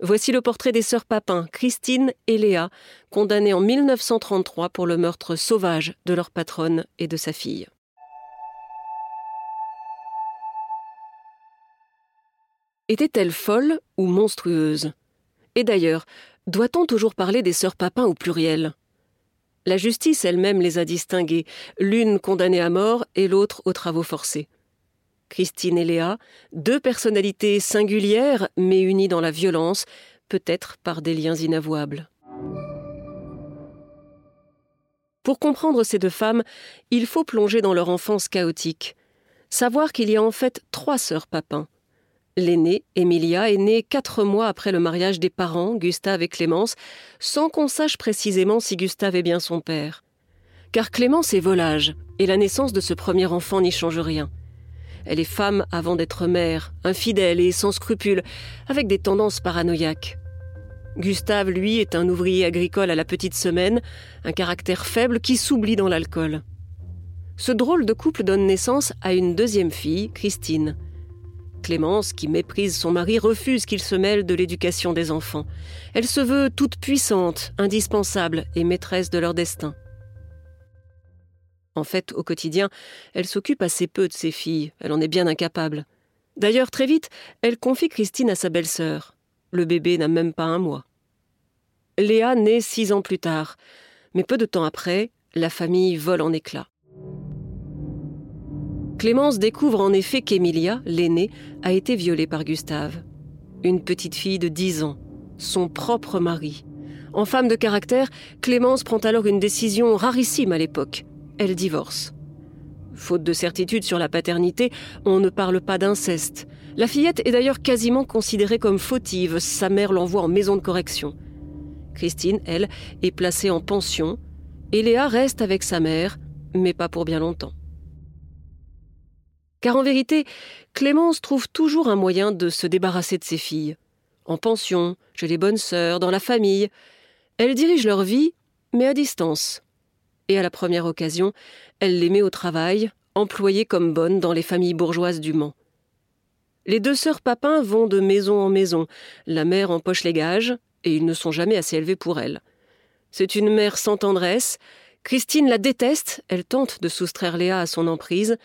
Voici le portrait des sœurs Papin, Christine et Léa, condamnées en 1933 pour le meurtre sauvage de leur patronne et de sa fille. Était-elle folle ou monstrueuse Et d'ailleurs, doit-on toujours parler des sœurs Papin au pluriel? La justice elle-même les a distinguées, l'une condamnée à mort et l'autre aux travaux forcés. Christine et Léa, deux personnalités singulières mais unies dans la violence, peut-être par des liens inavouables. Pour comprendre ces deux femmes, il faut plonger dans leur enfance chaotique, savoir qu'il y a en fait trois sœurs Papin, L'aînée, Emilia, est née quatre mois après le mariage des parents, Gustave et Clémence, sans qu'on sache précisément si Gustave est bien son père. Car Clémence est volage, et la naissance de ce premier enfant n'y change rien. Elle est femme avant d'être mère, infidèle et sans scrupules, avec des tendances paranoïaques. Gustave, lui, est un ouvrier agricole à la petite semaine, un caractère faible qui s'oublie dans l'alcool. Ce drôle de couple donne naissance à une deuxième fille, Christine. Clémence, qui méprise son mari, refuse qu'il se mêle de l'éducation des enfants. Elle se veut toute puissante, indispensable et maîtresse de leur destin. En fait, au quotidien, elle s'occupe assez peu de ses filles, elle en est bien incapable. D'ailleurs, très vite, elle confie Christine à sa belle-sœur. Le bébé n'a même pas un mois. Léa naît six ans plus tard, mais peu de temps après, la famille vole en éclats. Clémence découvre en effet qu'Emilia, l'aînée, a été violée par Gustave. Une petite fille de 10 ans, son propre mari. En femme de caractère, Clémence prend alors une décision rarissime à l'époque. Elle divorce. Faute de certitude sur la paternité, on ne parle pas d'inceste. La fillette est d'ailleurs quasiment considérée comme fautive, sa mère l'envoie en maison de correction. Christine, elle, est placée en pension, et Léa reste avec sa mère, mais pas pour bien longtemps. Car en vérité, Clémence trouve toujours un moyen de se débarrasser de ses filles. En pension, chez les bonnes sœurs, dans la famille. Elle dirige leur vie, mais à distance. Et à la première occasion, elle les met au travail, employées comme bonnes dans les familles bourgeoises du Mans. Les deux sœurs Papin vont de maison en maison. La mère empoche les gages, et ils ne sont jamais assez élevés pour elle. C'est une mère sans tendresse. Christine la déteste, elle tente de soustraire Léa à son emprise,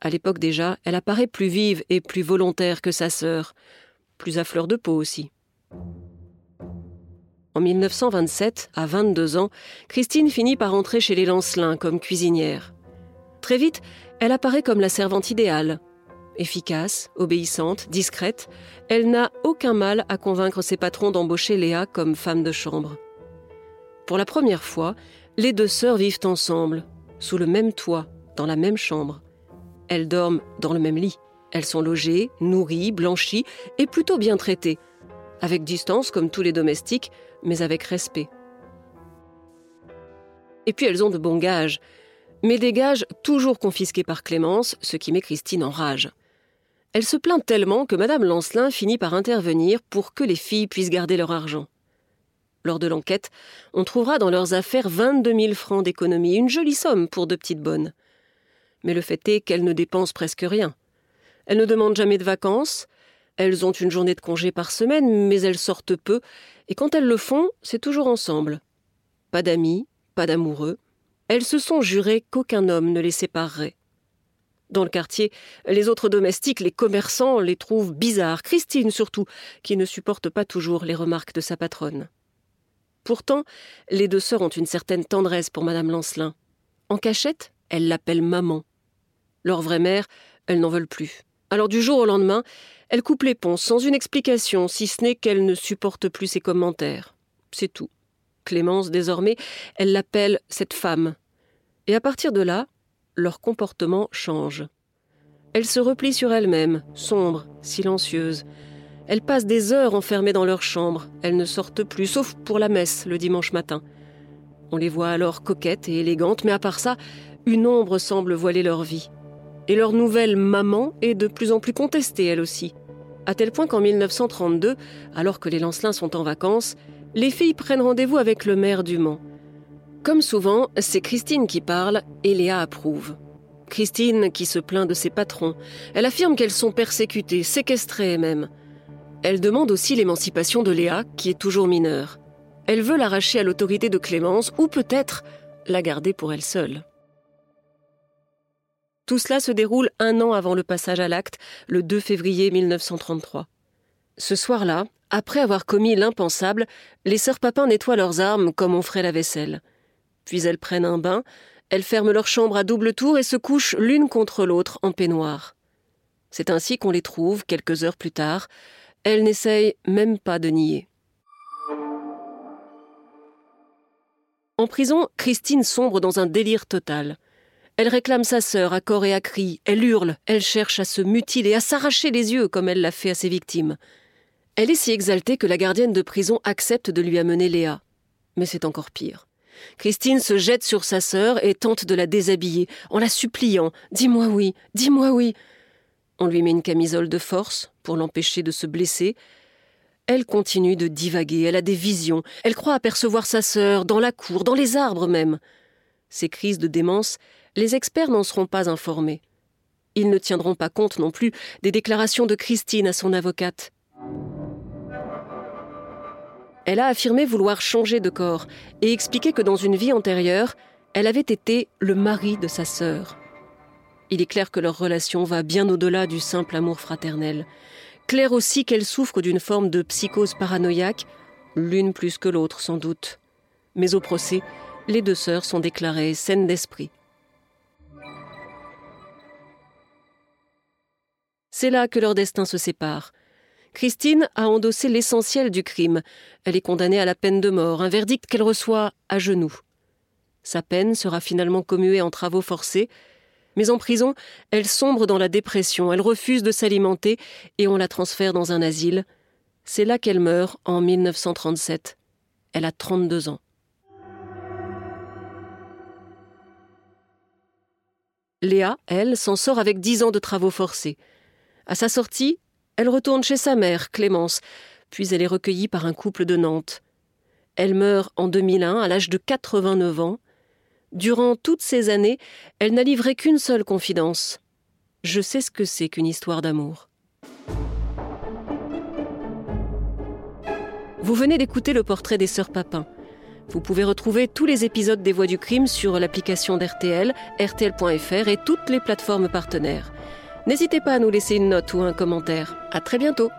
à l'époque déjà, elle apparaît plus vive et plus volontaire que sa sœur, plus à fleur de peau aussi. En 1927, à 22 ans, Christine finit par entrer chez les Lancelins comme cuisinière. Très vite, elle apparaît comme la servante idéale. Efficace, obéissante, discrète, elle n'a aucun mal à convaincre ses patrons d'embaucher Léa comme femme de chambre. Pour la première fois, les deux sœurs vivent ensemble, sous le même toit, dans la même chambre. Elles dorment dans le même lit. Elles sont logées, nourries, blanchies et plutôt bien traitées. Avec distance comme tous les domestiques, mais avec respect. Et puis elles ont de bons gages. Mais des gages toujours confisqués par Clémence, ce qui met Christine en rage. Elle se plaint tellement que Madame Lancelin finit par intervenir pour que les filles puissent garder leur argent. Lors de l'enquête, on trouvera dans leurs affaires 22 000 francs d'économie, une jolie somme pour deux petites bonnes mais le fait est qu'elles ne dépensent presque rien. Elles ne demandent jamais de vacances, elles ont une journée de congé par semaine, mais elles sortent peu, et quand elles le font, c'est toujours ensemble. Pas d'amis, pas d'amoureux. Elles se sont jurées qu'aucun homme ne les séparerait. Dans le quartier, les autres domestiques, les commerçants, les trouvent bizarres, Christine surtout, qui ne supporte pas toujours les remarques de sa patronne. Pourtant, les deux sœurs ont une certaine tendresse pour madame Lancelin. En cachette, elle l'appelle maman. Leur vraie mère, elles n'en veulent plus. Alors du jour au lendemain, elle coupe les ponts sans une explication, si ce n'est qu'elle ne supporte plus ses commentaires. C'est tout. Clémence, désormais, elle l'appelle cette femme. Et à partir de là, leur comportement change. Elle se replie sur elle-même, sombre, silencieuse. Elles passent des heures enfermées dans leur chambre. Elles ne sortent plus, sauf pour la messe le dimanche matin. On les voit alors coquettes et élégantes, mais à part ça, une ombre semble voiler leur vie. Et leur nouvelle maman est de plus en plus contestée, elle aussi. À tel point qu'en 1932, alors que les Lancelins sont en vacances, les filles prennent rendez-vous avec le maire du Mans. Comme souvent, c'est Christine qui parle et Léa approuve. Christine qui se plaint de ses patrons. Elle affirme qu'elles sont persécutées, séquestrées même. Elle demande aussi l'émancipation de Léa, qui est toujours mineure. Elle veut l'arracher à l'autorité de Clémence ou peut-être la garder pour elle seule. Tout cela se déroule un an avant le passage à l'acte, le 2 février 1933. Ce soir-là, après avoir commis l'impensable, les sœurs Papin nettoient leurs armes comme on ferait la vaisselle. Puis elles prennent un bain, elles ferment leur chambre à double tour et se couchent l'une contre l'autre en peignoir. C'est ainsi qu'on les trouve, quelques heures plus tard. Elles n'essayent même pas de nier. En prison, Christine sombre dans un délire total. Elle réclame sa sœur à corps et à cri, elle hurle, elle cherche à se mutiler, à s'arracher les yeux comme elle l'a fait à ses victimes. Elle est si exaltée que la gardienne de prison accepte de lui amener Léa. Mais c'est encore pire. Christine se jette sur sa sœur et tente de la déshabiller, en la suppliant Dis-moi oui, dis-moi oui. On lui met une camisole de force pour l'empêcher de se blesser. Elle continue de divaguer, elle a des visions, elle croit apercevoir sa sœur, dans la cour, dans les arbres même. Ces crises de démence, les experts n'en seront pas informés. Ils ne tiendront pas compte non plus des déclarations de Christine à son avocate. Elle a affirmé vouloir changer de corps et expliqué que dans une vie antérieure, elle avait été le mari de sa sœur. Il est clair que leur relation va bien au-delà du simple amour fraternel. Clair aussi qu'elle souffre d'une forme de psychose paranoïaque, l'une plus que l'autre sans doute. Mais au procès, les deux sœurs sont déclarées saines d'esprit. C'est là que leur destin se sépare. Christine a endossé l'essentiel du crime. Elle est condamnée à la peine de mort, un verdict qu'elle reçoit à genoux. Sa peine sera finalement commuée en travaux forcés, mais en prison, elle sombre dans la dépression, elle refuse de s'alimenter et on la transfère dans un asile. C'est là qu'elle meurt en 1937. Elle a 32 ans. Léa, elle, s'en sort avec 10 ans de travaux forcés. À sa sortie, elle retourne chez sa mère, Clémence, puis elle est recueillie par un couple de Nantes. Elle meurt en 2001 à l'âge de 89 ans. Durant toutes ces années, elle n'a livré qu'une seule confidence. Je sais ce que c'est qu'une histoire d'amour. Vous venez d'écouter le portrait des sœurs Papin. Vous pouvez retrouver tous les épisodes des Voix du crime sur l'application d'RTL, rtl.fr et toutes les plateformes partenaires. N'hésitez pas à nous laisser une note ou un commentaire. À très bientôt.